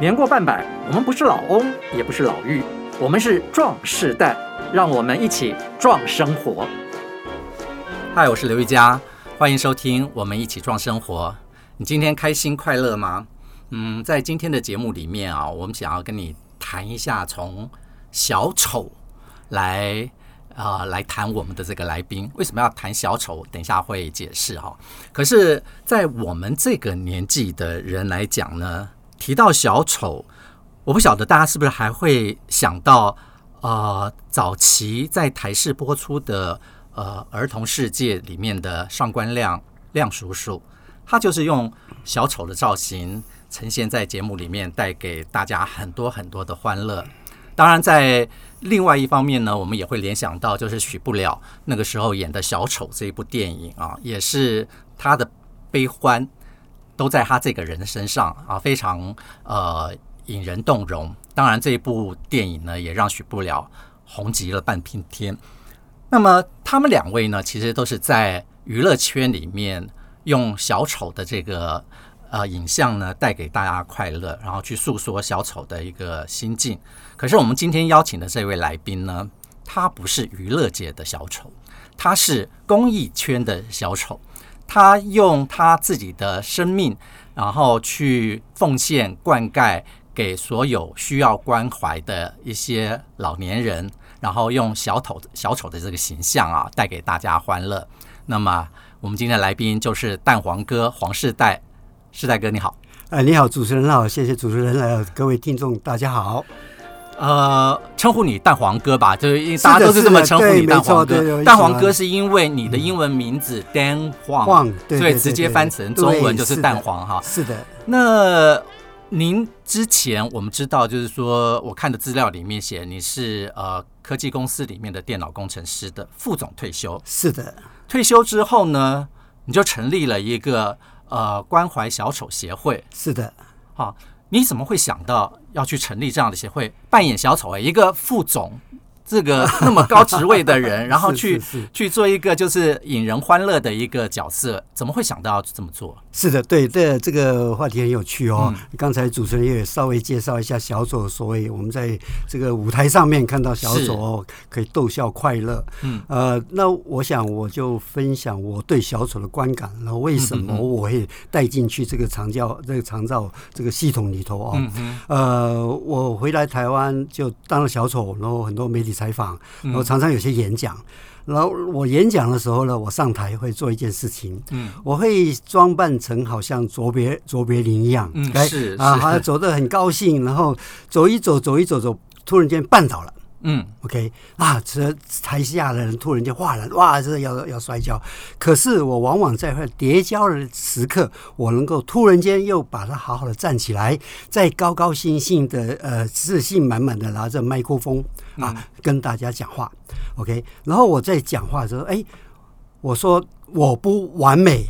年过半百，我们不是老翁，也不是老妪，我们是壮世代，让我们一起壮生活。嗨，我是刘玉佳，欢迎收听《我们一起壮生活》。你今天开心快乐吗？嗯，在今天的节目里面啊，我们想要跟你谈一下从小丑来啊、来谈我们的这个来宾。为什么要谈小丑？等一下会解释哈。可是，在我们这个年纪的人来讲呢？提到小丑，我不晓得大家是不是还会想到，呃，早期在台视播出的呃儿童世界里面的上官亮亮叔叔，他就是用小丑的造型呈现在节目里面，带给大家很多很多的欢乐。当然，在另外一方面呢，我们也会联想到，就是许不了那个时候演的小丑这一部电影啊，也是他的悲欢。都在他这个人的身上啊，非常呃引人动容。当然，这一部电影呢，也让许不了红极了半边天。那么，他们两位呢，其实都是在娱乐圈里面用小丑的这个呃影像呢，带给大家快乐，然后去诉说小丑的一个心境。可是，我们今天邀请的这位来宾呢，他不是娱乐界的小丑，他是公益圈的小丑。他用他自己的生命，然后去奉献、灌溉给所有需要关怀的一些老年人，然后用小丑小丑的这个形象啊，带给大家欢乐。那么，我们今天的来宾就是蛋黄哥黄世代，世代哥你好。哎，你好，主持人好，谢谢主持人，来，各位听众大家好。呃，称呼你蛋黄哥吧，就是因为大家都是这么称呼你蛋黄哥。蛋黄哥是因为你的英文名字 Dan Huang，所以直接翻成中文就是蛋黄哈。是的。那您之前我们知道，就是说我看的资料里面写你是呃科技公司里面的电脑工程师的副总退休。是的。退休之后呢，你就成立了一个呃关怀小丑协会。是的。好。你怎么会想到要去成立这样的协会，扮演小丑？哎，一个副总。这个那么高职位的人，然后去去做一个就是引人欢乐的一个角色，怎么会想到要这么做？是的，对，这这个话题很有趣哦。刚才主持人也稍微介绍一下小丑，所谓我们在这个舞台上面看到小丑哦，可以逗笑快乐。嗯，呃，那我想我就分享我对小丑的观感，然后为什么我会带进去这个长教这个长照这个系统里头哦。呃，我回来台湾就当了小丑，然后很多媒体。采访，然后常常有些演讲，然后我演讲的时候呢，我上台会做一件事情，嗯，我会装扮成好像卓别卓别林一样，嗯，是啊，好像走得很高兴，然后走一走，走一走，走，突然间绊倒了。嗯，OK 啊，这台下的人突然间哗然，哇，这要要摔跤。可是我往往在会跌跤的时刻，我能够突然间又把它好好的站起来，再高高兴兴的呃自信满满的拿着麦克风啊、嗯、跟大家讲话，OK。然后我在讲话的时候，哎，我说我不完美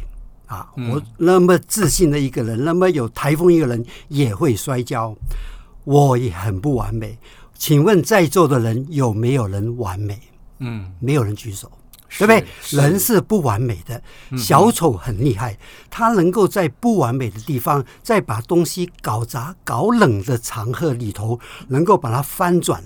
啊，我那么自信的一个人，那么有台风一个人也会摔跤，我也很不完美。请问在座的人有没有人完美？嗯，没有人举手，对不对？人是不完美的，小丑很厉害，他能够在不完美的地方，再把东西搞砸、搞冷的场合里头，能够把它翻转。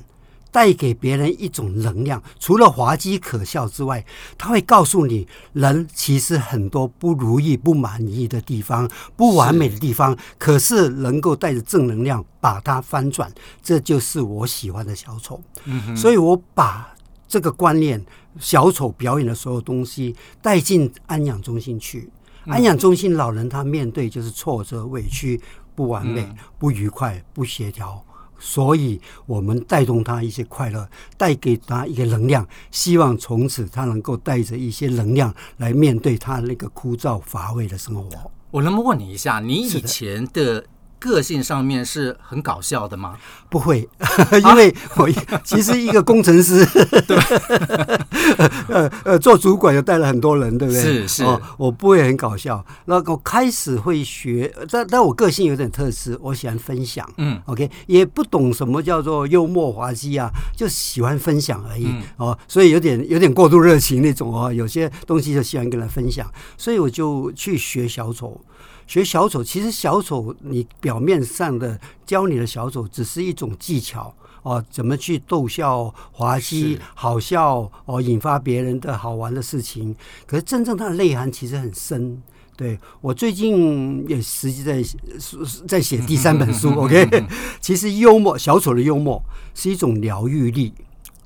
带给别人一种能量，除了滑稽可笑之外，他会告诉你，人其实很多不如意、不满意的地方、不完美的地方，可是能够带着正能量把它翻转，这就是我喜欢的小丑。嗯，所以我把这个观念，小丑表演的所有东西带进安养中心去。安养中心老人他面对就是挫折、委屈、不完美、不愉快、不协调。所以，我们带动他一些快乐，带给他一个能量，希望从此他能够带着一些能量来面对他那个枯燥乏味的生活。我能不能问你一下，你以前的？个性上面是很搞笑的吗？不会，因为我其实一个工程师，对，呃呃，做主管又带了很多人，对不对？是是，哦，我不会很搞笑。那我开始会学，但但我个性有点特质，我喜欢分享。嗯，OK，也不懂什么叫做幽默滑稽啊，就喜欢分享而已。哦，所以有点有点过度热情那种哦，有些东西就喜欢跟人分享，所以我就去学小丑。学小丑，其实小丑你表面上的教你的小丑只是一种技巧哦，怎么去逗笑、滑稽、好笑哦，引发别人的好玩的事情。可是真正它的内涵其实很深。对，我最近也实际在在写第三本书，OK。其实幽默，小丑的幽默是一种疗愈力，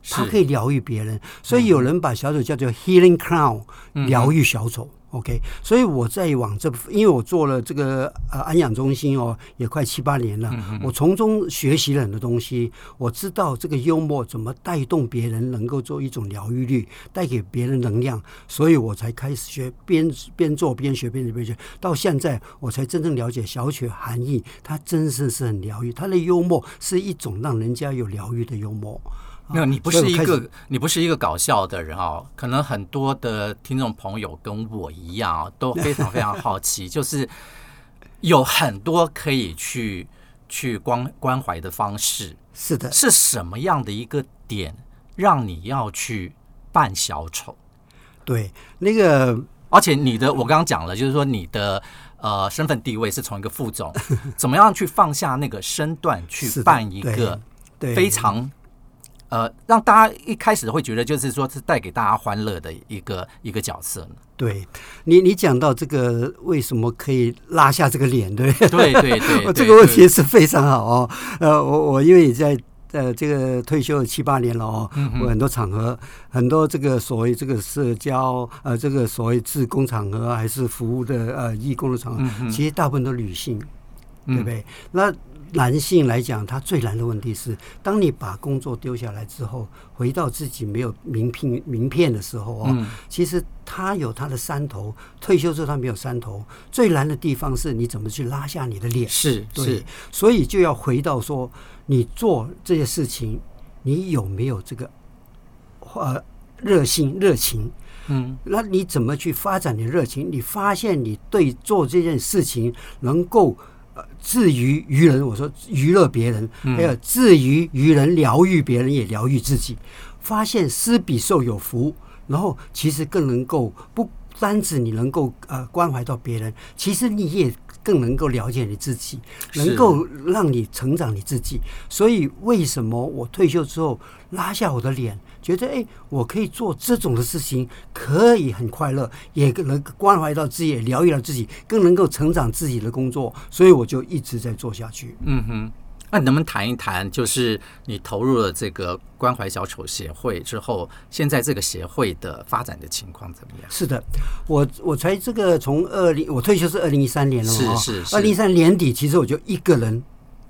它可以疗愈别人，所以有人把小丑叫做 healing clown，疗愈小丑。OK，所以我在往这，因为我做了这个呃安养中心哦，也快七八年了，我从中学习了很多东西。我知道这个幽默怎么带动别人，能够做一种疗愈力，带给别人能量，所以我才开始学，边边做边学，边学边学，到现在我才真正了解小曲含义。它真正是很疗愈，它的幽默是一种让人家有疗愈的幽默。没有，你不是一个，你不是一个搞笑的人哦。可能很多的听众朋友跟我一样，都非常非常好奇，就是有很多可以去去关关怀的方式。是的，是什么样的一个点让你要去扮小丑？对，那个，而且你的，我刚刚讲了，就是说你的呃身份地位是从一个副总，怎么样去放下那个身段去扮一个非常。呃，让大家一开始会觉得，就是说是带给大家欢乐的一个一个角色呢。对你，你讲到这个为什么可以拉下这个脸，对对对对，对，这个问题是非常好哦。呃，我我因为也在呃这个退休了七八年了哦，我很多场合，很多这个所谓这个社交呃这个所谓志工场合还是服务的呃义工的场合，其实大部分都女性，对不对？那男性来讲，他最难的问题是，当你把工作丢下来之后，回到自己没有名片名片的时候哦，嗯、其实他有他的山头。退休之后他没有山头，最难的地方是你怎么去拉下你的脸？是，对，是所以就要回到说，你做这些事情，你有没有这个呃热心热情？嗯，那你怎么去发展你的热情？你发现你对做这件事情能够。至于于人，我说娱乐别人，还有至于于人疗愈别人，也疗愈自己。发现施比受有福，然后其实更能够不单止你能够呃关怀到别人，其实你也更能够了解你自己，能够让你成长你自己。所以为什么我退休之后拉下我的脸？觉得哎，我可以做这种的事情，可以很快乐，也能关怀到自己，也疗愈到自己，更能够成长自己的工作，所以我就一直在做下去。嗯哼，那你能不能谈一谈，就是你投入了这个关怀小丑协会之后，现在这个协会的发展的情况怎么样？是的，我我才这个从二零我退休是二零一三年了嘛，是是，二零一三年底，其实我就一个人。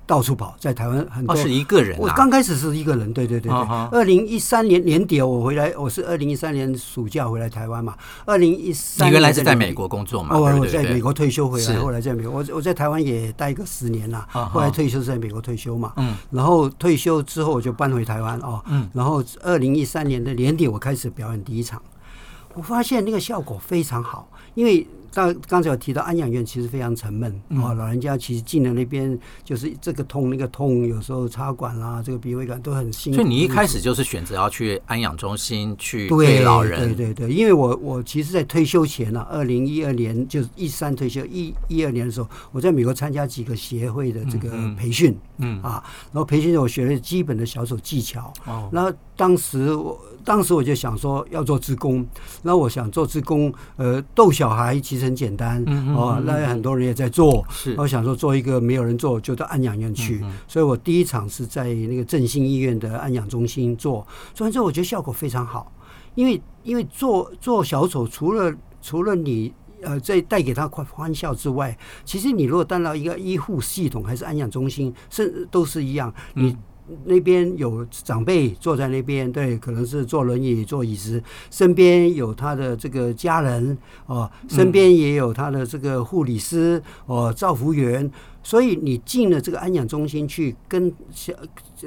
到处跑，在台湾很多。哦，是一个人啊。我刚开始是一个人，对对对对。二零一三年年底我回来，我是二零一三年暑假回来台湾嘛。二零一三。你原来是在美国工作嘛？哦，我在美国退休回来，后来在美国，我我在台湾也待个十年了。后来退休是在美国退休嘛。嗯。然后退休之后我就搬回台湾哦。嗯。然后二零一三年的年底我开始表演第一场，我发现那个效果非常好，因为。刚刚才有提到安养院其实非常沉闷啊，老人家其实进了那边就是这个痛那个痛，有时候插管啦，这个鼻胃管都很辛苦。所以你一开始就是选择要去安养中心去对老人，对对对，因为我我其实，在退休前啊，二零一二年就是一三退休一一二年的时候，我在美国参加几个协会的这个培训，嗯。啊，然后培训我学了基本的小手技巧，哦，然后当时我。当时我就想说要做职工，那我想做职工，呃，逗小孩其实很简单，哦，那很多人也在做，是，我想说做一个没有人做，就到安养院去，所以我第一场是在那个振兴医院的安养中心做，做完之后我觉得效果非常好，因为因为做做小丑，除了除了你呃在带给他欢欢笑之外，其实你如果当到一个医护系统还是安养中心，是都是一样，你。那边有长辈坐在那边，对，可能是坐轮椅、坐椅子，身边有他的这个家人哦，身边也有他的这个护理师哦，照服员。所以你进了这个安养中心去跟小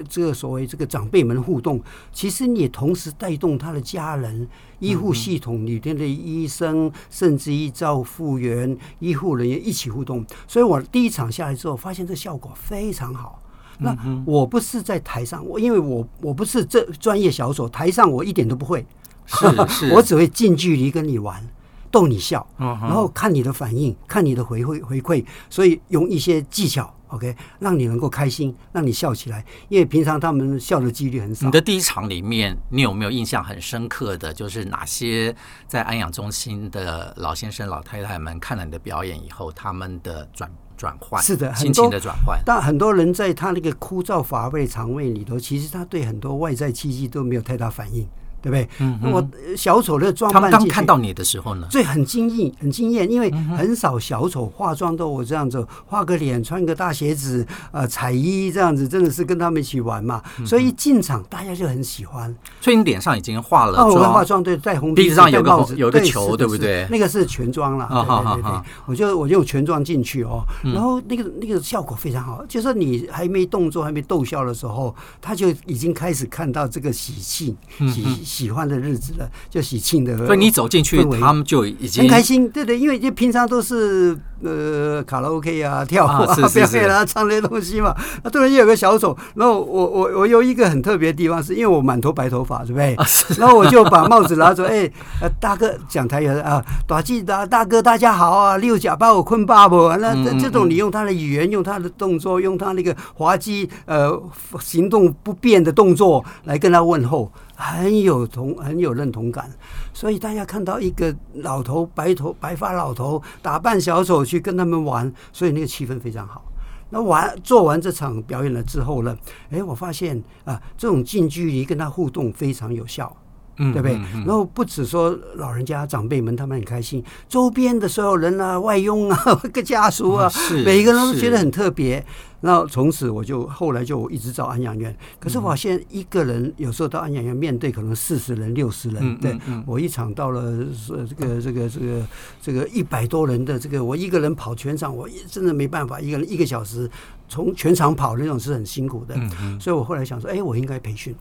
这个所谓这个长辈们互动，其实你也同时带动他的家人、医护系统里边的医生，甚至于照护员、医护人员一起互动。所以我第一场下来之后，发现这效果非常好。那我不是在台上，我因为我我不是这专业小丑，台上我一点都不会，是 是，我只会近距离跟你玩，逗你笑，然后看你的反应，看你的回馈回馈，所以用一些技巧。OK，让你能够开心，让你笑起来，因为平常他们笑的几率很少。你的第一场里面，你有没有印象很深刻的就是哪些在安养中心的老先生、老太太们看了你的表演以后，他们的转转换？是的，心情的转换。但很多人在他那个枯燥乏味肠胃里头，其实他对很多外在气息都没有太大反应。对不对？嗯，嗯，我小丑的装扮，他们刚看到你的时候呢，最很惊异，很惊艳，因为很少小丑化妆都我这样子画个脸，穿个大鞋子，呃，彩衣这样子，真的是跟他们一起玩嘛。所以一进场大家就很喜欢。所以你脸上已经化了妆，化妆对，戴红鼻子上有个有个球，对不对？那个是全妆了。对对对，我就我就全妆进去哦，然后那个那个效果非常好，就是你还没动作还没逗笑的时候，他就已经开始看到这个喜庆喜喜欢的日子了。就喜庆的，所以你走进去，他们就已经很开心，对对，因为就平常都是呃卡拉 OK 啊、跳舞啊、表演啊、唱这些东西嘛。那突然间有个小丑，然后我我我有一个很特别的地方，是因为我满头白头发，对不对？然后我就把帽子拿走，哎，大哥讲台语啊，大记大大哥大家好啊，六甲把我困爸不？那这这种你用他的语言，用他的动作，用他那个滑稽呃行动不便的动作来跟他问候。很有同很有认同感，所以大家看到一个老头白头白发老头打扮小丑去跟他们玩，所以那个气氛非常好。那完做完这场表演了之后呢，哎，我发现啊，这种近距离跟他互动非常有效，嗯，对不对？然后不止说老人家长辈们他们很开心，周边的所有人啊、外佣啊、各家属啊，每一个人都觉得很特别。那从此我就后来就一直找安养院，可是我发现一个人有时候到安养院面对可能四十人、六十人，对我一场到了这个这个这个这个一百多人的这个，我一个人跑全场，我真的没办法，一个人一个小时从全场跑那种是很辛苦的，所以我后来想说，哎，我应该培训，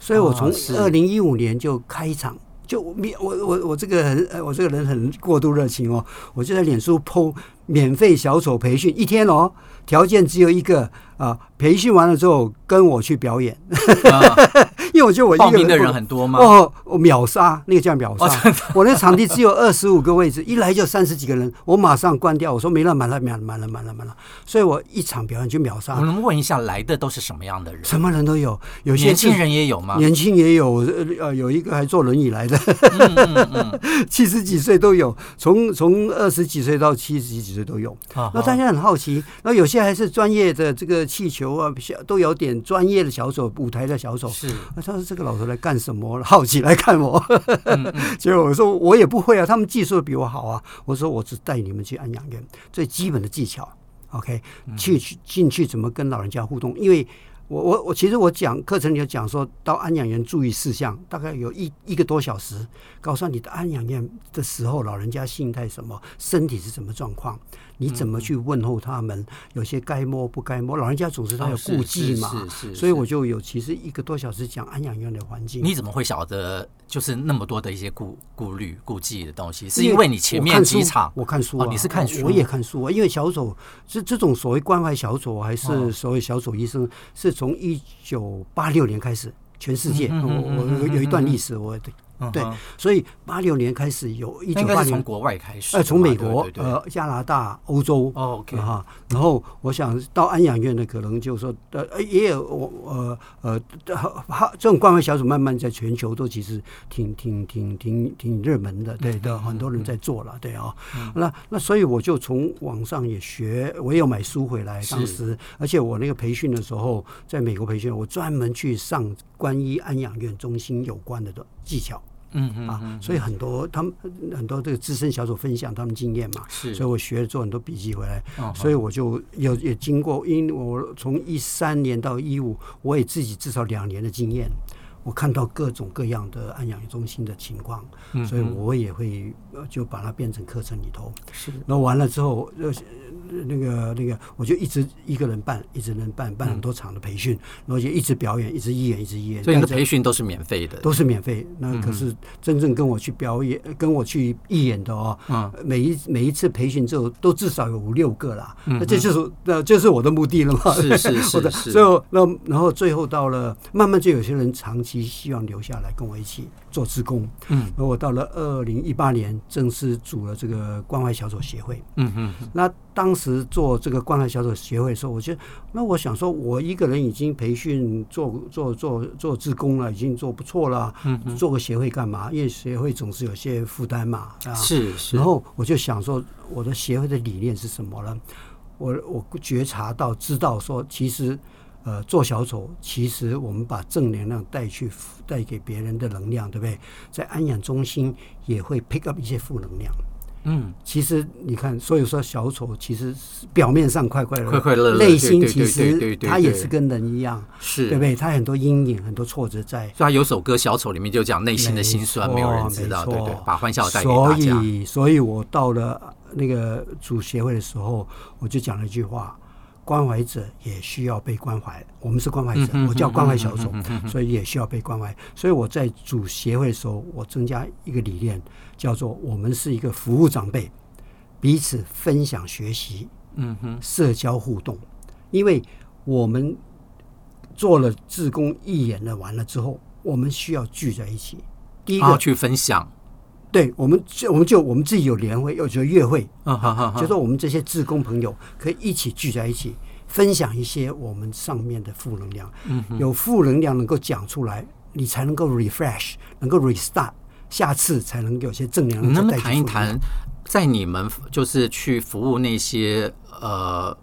所以我从二零一五年就开场，就我我我我这个很我这个人很过度热情哦，我就在脸书 po 免费小丑培训一天哦。条件只有一个啊，培训完了之后跟我去表演，因为我觉得我一个人报名的人很多吗？哦，我秒杀，那个叫秒杀。我那场地只有二十五个位置，一来就三十几个人，我马上关掉，我说没了，满了，满了，满了，满了，满了。所以我一场表演就秒杀。我能问一下，来的都是什么样的人？什么人都有，有些年轻人也有吗？年轻也有，呃，有一个还坐轮椅来的，七十几岁都有，从从二十几岁到七十几岁都有。那大家很好奇，那有些。还是专业的这个气球啊，都有点专业的小手，舞台的小手。是，他说这个老头来干什么？好奇来看我。结果我说我也不会啊，他们技术比我好啊。我说我只带你们去安养院最基本的技巧，OK，去去进去怎么跟老人家互动？因为我我我其实我讲课程里有讲说到安养院注意事项，大概有一一个多小时，告诉你的安养院的时候，老人家心态什么，身体是什么状况。你怎么去问候他们？有些该摸不该摸，老人家总是他有顾忌嘛，是是所以我就有其实一个多小时讲安养院的环境。你怎么会晓得就是那么多的一些顾顾虑、顾忌的东西？是因为你前面几场我看书，我看书啊，你是看书，我也看书啊。因为小丑这这种所谓关怀小丑，还是所谓小丑医生，是从一九八六年开始，全世界我我有一段历史，我对。对，所以八六年开始有一九八零，从国外开始，呃，从美国、呃，加拿大、欧洲，哦，OK。哈，然后我想到安养院的可能就是说，呃，也有我，呃，呃，这种关怀小组慢慢在全球都其实挺挺挺挺挺热门的，对的，很多人在做了，对啊，那那所以我就从网上也学，我也有买书回来，当时，而且我那个培训的时候，在美国培训，我专门去上关于安养院中心有关的的技巧。嗯嗯啊，所以很多他们很多这个资深小组分享他们经验嘛，是，所以我学了做很多笔记回来，哦、所以我就有也经过，因为我从一三年到一五，我也自己至少两年的经验，我看到各种各样的安养中心的情况，嗯、所以我也会就把它变成课程里头，是，那完了之后。那个那个，我就一直一个人办，一直能办办很多场的培训，然后就一直表演，一直演，一直演。所以你的培训都是免费的，都是免费。那可是真正跟我去表演、跟我去义演的哦，每一每一次培训之后，都至少有五六个啦。那这就是那就是我的目的了嘛。是是是是。最后 那然后最后到了，慢慢就有些人长期希望留下来跟我一起做志工。嗯，而我到了二零一八年正式组了这个关怀小组协会。嗯嗯，那当时做这个关怀小组协会的时候，我觉得，那我想说，我一个人已经培训做做做做志工了，已经做不错了。嗯，做个协会干嘛？因为协会总是有些负担嘛。啊，是是。然后我就想说，我的协会的理念是什么呢？我我觉察到，知道说，其实。呃，做小丑，其实我们把正能量带去，带给别人的能量，对不对？在安养中心也会 pick up 一些负能量。嗯，其实你看，所以说小丑其实表面上快快乐乐，快快乐乐，内心其实他也是跟人一样，是对不对？他很多阴影，很多挫折在。所以他有首歌《小丑》里面就讲内心的辛酸，没有人知道，对对，把欢笑带给大家。所以，所以我到了那个主协会的时候，我就讲了一句话。关怀者也需要被关怀，我们是关怀者，我叫关怀小组，所以也需要被关怀。所以我在组协会的时候，我增加一个理念，叫做我们是一个服务长辈，彼此分享学习，嗯哼，社交互动。因为我们做了自工义演了完了之后，我们需要聚在一起，第一个去分享。对，我们就我们就我们自己有联会，有就月会，啊就说我们这些志工朋友可以一起聚在一起，分享一些我们上面的负能量。嗯，有负能量能够讲出来，你才能够 refresh，能够 restart，下次才能有些正能量。能不能谈一谈，在你们就是去服务那些呃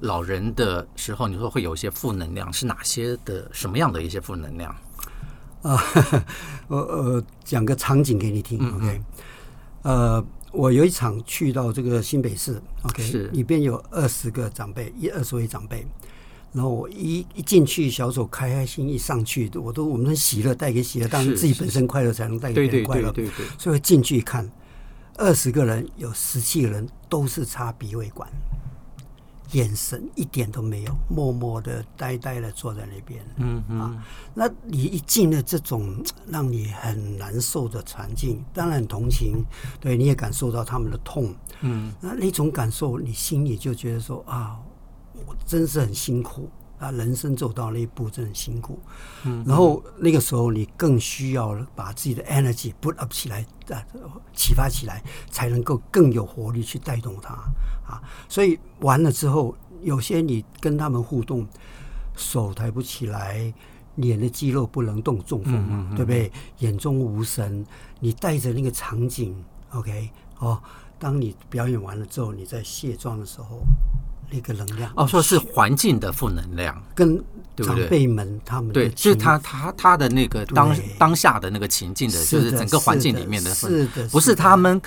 老人的时候，你说会有一些负能量，是哪些的？什么样的一些负能量？啊，我 呃讲个场景给你听，OK？呃，我有一场去到这个新北市，OK？是里边有二十个长辈，一二十位长辈，然后我一一进去，小手开开心一上去，我都我们很喜乐，带给喜乐，当然自己本身快乐才能带给别人快乐，对对对。所以进去一看，二十个人有十七个人都是插鼻胃管。眼神一点都没有，默默的、呆呆的坐在那边。嗯嗯啊，那你一进了这种让你很难受的环境，当然很同情，对，你也感受到他们的痛。嗯，那那种感受，你心里就觉得说啊，我真是很辛苦啊，人生走到那一步真的很辛苦。嗯，然后那个时候你更需要把自己的 energy put up 起来啊，启发起来，才能够更有活力去带动它。啊，所以完了之后，有些你跟他们互动，手抬不起来，脸的肌肉不能动，中风嘛，嗯嗯嗯，对不对？眼中无神，你带着那个场景，OK，哦，当你表演完了之后，你在卸妆的时候，那个能量。哦，说是环境的负能量，跟长辈们他们对，就是他他他的那个当当下的那个情境的，就是整个环境里面的，是的，不是他们。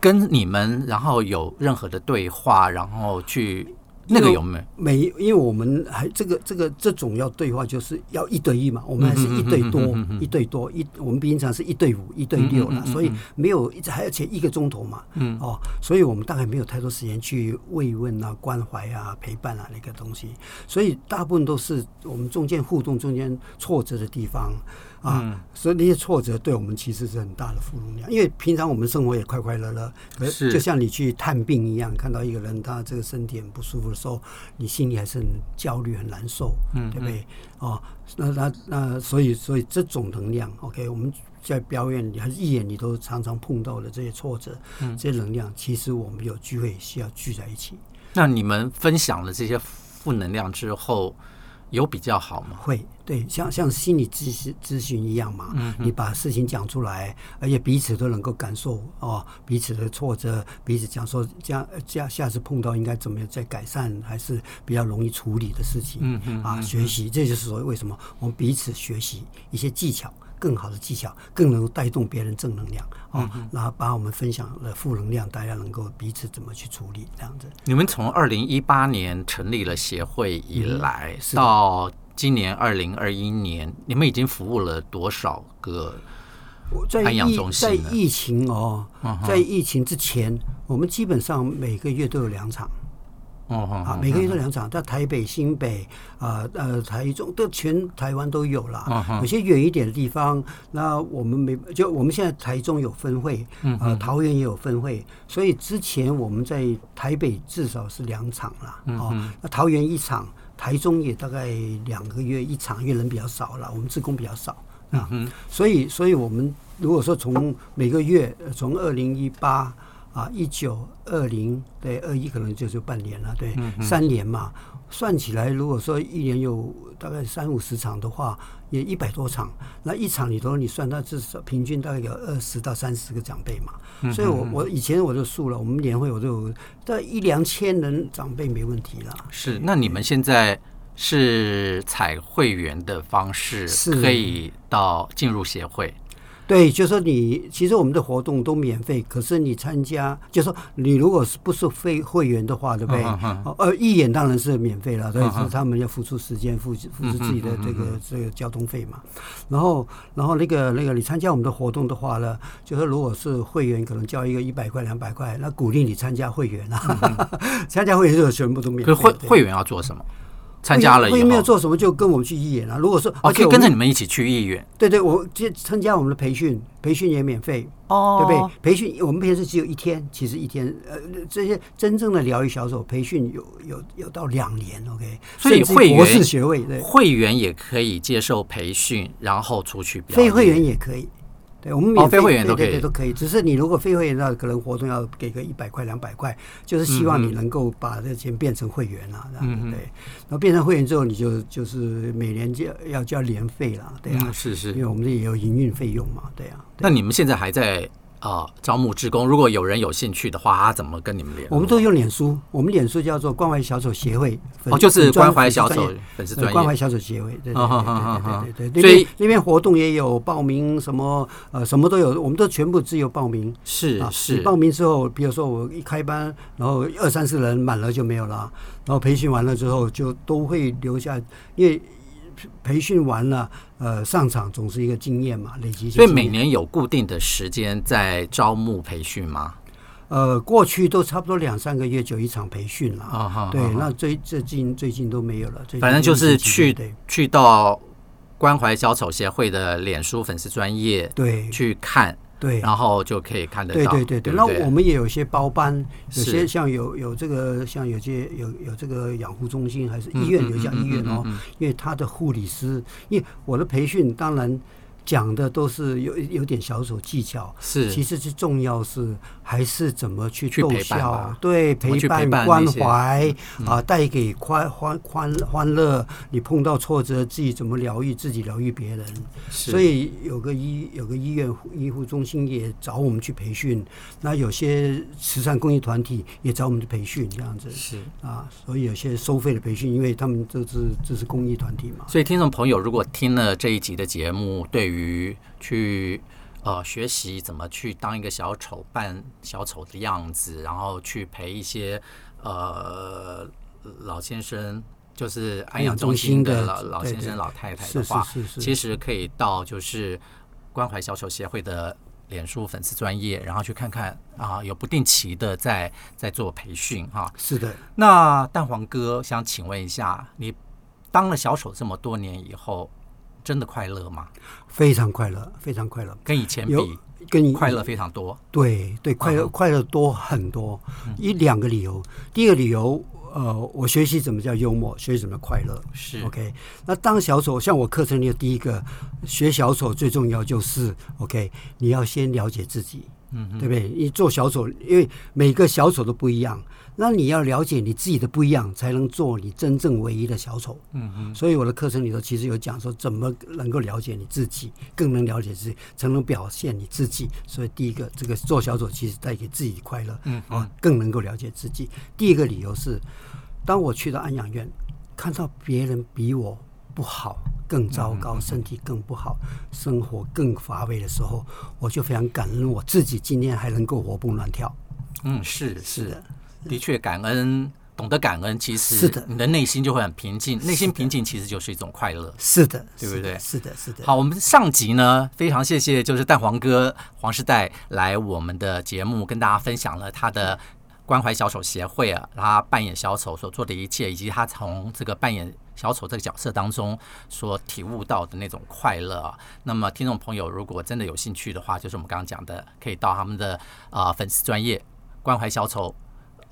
跟你们，然后有任何的对话，然后去那个有没有？没，因为我们还这个这个这种要对话，就是要一对一嘛。我们还是一对多，一对多一，我们平常是一对五、一对六了，所以没有一直还要前一个钟头嘛。嗯哦，所以我们大概没有太多时间去慰问啊、关怀啊、陪伴啊那个东西，所以大部分都是我们中间互动、中间挫折的地方。啊，嗯、所以那些挫折对我们其实是很大的负能量，因为平常我们生活也快快乐乐，可是就像你去探病一样，看到一个人他这个身体很不舒服的时候，你心里还是很焦虑、很难受，嗯，对不对？哦，那那那，所以所以这种能量，OK，我们在表演里还是义演你都常常碰到的这些挫折，嗯，这些能量，其实我们有机会需要聚在一起。那你们分享了这些负能量之后，有比较好吗？会，对，像像心理咨询咨询一样嘛，嗯、你把事情讲出来，而且彼此都能够感受哦，彼此的挫折，彼此讲说这样这样下次碰到应该怎么样再改善，还是比较容易处理的事情。嗯嗯啊，学习，这就是所谓为什么我们彼此学习一些技巧。更好的技巧，更能够带动别人正能量啊！然后把我们分享的负能量，大家能够彼此怎么去处理，这样子。你们从二零一八年成立了协会以来，到今年二零二一年，你们已经服务了多少个安养中心？在疫情哦，在疫情之前，我们基本上每个月都有两场。哦，啊，每个月都两场，在台北、新北啊，呃，台中，都全台湾都有了。有些远一点的地方，那我们没就我们现在台中有分会，呃，桃园也有分会，所以之前我们在台北至少是两场了，哦，那桃园一场，台中也大概两个月一场，因为人比较少了，我们职工比较少。啊。所以，所以我们如果说从每个月，从二零一八啊，一九二零对二一，可能就是半年了，对，三年嘛。算起来，如果说一年有大概三五十场的话，也一百多场。那一场里头，你算它至少平均大概有二十到三十个长辈嘛。所以我我以前我就数了，我们年会我就大概一两千人长辈没问题了。是，那你们现在是采会员的方式，可以到进入协会。对，就是说你其实我们的活动都免费，可是你参加，就是说你如果是不是非会员的话，对不对？呃，义演当然是免费了，所以是他们要付出时间，付付出自己的这个这个交通费嘛。然后，然后那个那个你参加我们的活动的话呢，就是如果是会员，可能交一个一百块两百块，那鼓励你参加会员啊，参加会员就全部都免费。可会会员要做什么？参加了以后，没有做什么，就跟我们去义演啊。如果说哦，可以跟着你们一起去义演。对对，我接参加我们的培训，培训也免费哦，对不对？培训我们平时只有一天，其实一天呃，这些真正的疗愈小手培训有有有到两年，OK。所以会员博士学位，对，会员也可以接受培训，然后出去表演。非会员也可以。对，我们免费、哦、会员都可以，对对对都可以。只是你如果非会员，那可能活动要给个一百块、两百块，就是希望你能够把这钱变成会员了，嗯、对。然后变成会员之后，你就就是每年就要交年费了，对啊、嗯，是是，因为我们这也有营运费用嘛，对啊。对那你们现在还在？啊，招募志工，如果有人有兴趣的话，他怎么跟你们联络？我们都用脸书，我们脸书叫做关怀小丑协会，哦，就是关怀小丑粉丝专业，关怀小丑协会，对对对对对对，所以那边活动也有报名，什么呃什么都有，我们都全部自由报名，是是，报名之后，比如说我一开班，然后二三十人满了就没有了，然后培训完了之后就都会留下，因为。培训完了，呃，上场总是一个经验嘛，累积。所以每年有固定的时间在招募培训吗？呃，过去都差不多两三个月就一场培训了。啊哈对，那最最近最近都没有了。反正就是去去到关怀小丑协会的脸书粉丝专业，对，去看。对，然后就可以看得到。对对对对，那我们也有一些包班，有些像有有这个，像有些有有这个养护中心，还是医院，有一家医院哦，因为他的护理师，因为我的培训当然。讲的都是有有点小手技巧，是，其实最重要是还是怎么去逗笑，对，陪伴关怀啊，带给欢欢欢欢乐。你碰到挫折，自己怎么疗愈自己，疗愈别人。所以有个医有个医院医护中心也找我们去培训，那有些慈善公益团体也找我们去培训，这样子。是。啊。所以有些收费的培训，因为他们这是这是公益团体嘛。所以听众朋友，如果听了这一集的节目，对于于去呃学习怎么去当一个小丑，扮小丑的样子，然后去陪一些呃老先生，就是安养中心的老老先生、老太太的话，其实可以到就是关怀小丑协会的脸书粉丝专业，然后去看看啊，有不定期的在在做培训哈。是的，那蛋黄哥想请问一下，你当了小丑这么多年以后，真的快乐吗？非常快乐，非常快乐，跟以前比，跟快乐非常多。对对，快乐快乐多很多。一两个理由，第一个理由，呃，我学习怎么叫幽默，学习怎么快乐。是 OK。那当小丑，像我课程里的第一个学小丑最重要就是 OK，你要先了解自己，嗯，对不对？你做小丑，因为每个小丑都不一样。那你要了解你自己的不一样，才能做你真正唯一的小丑。嗯嗯。所以我的课程里头其实有讲说，怎么能够了解你自己，更能了解自己，才能表现你自己。所以第一个，这个做小丑其实带给自己快乐。嗯啊，更能够了解自己。第一个理由是，当我去到安养院，看到别人比我不好、更糟糕、身体更不好、生活更乏味的时候，我就非常感恩我自己今天还能够活蹦乱跳。嗯，是是的。的确，感恩，懂得感恩，其实是的，你的内心就会很平静。内心平静，其实就是一种快乐。是的，对不对？是的，是的。好，我们上集呢，非常谢谢，就是蛋黄哥黄世代来我们的节目，跟大家分享了他的关怀小丑协会啊，他扮演小丑所做的一切，以及他从这个扮演小丑这个角色当中所体悟到的那种快乐啊。那么，听众朋友如果真的有兴趣的话，就是我们刚刚讲的，可以到他们的啊、呃、粉丝专业关怀小丑。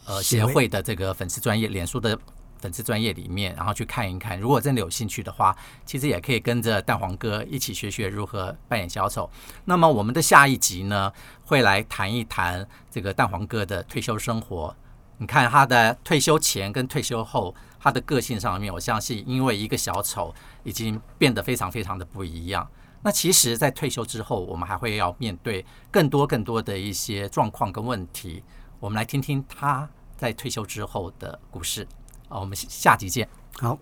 呃，协会的这个粉丝专业脸书的粉丝专业里面，然后去看一看。如果真的有兴趣的话，其实也可以跟着蛋黄哥一起学学如何扮演小丑。那么我们的下一集呢，会来谈一谈这个蛋黄哥的退休生活。你看他的退休前跟退休后，他的个性上面，我相信因为一个小丑已经变得非常非常的不一样。那其实，在退休之后，我们还会要面对更多更多的一些状况跟问题。我们来听听他在退休之后的故事。啊，我们下集见。好。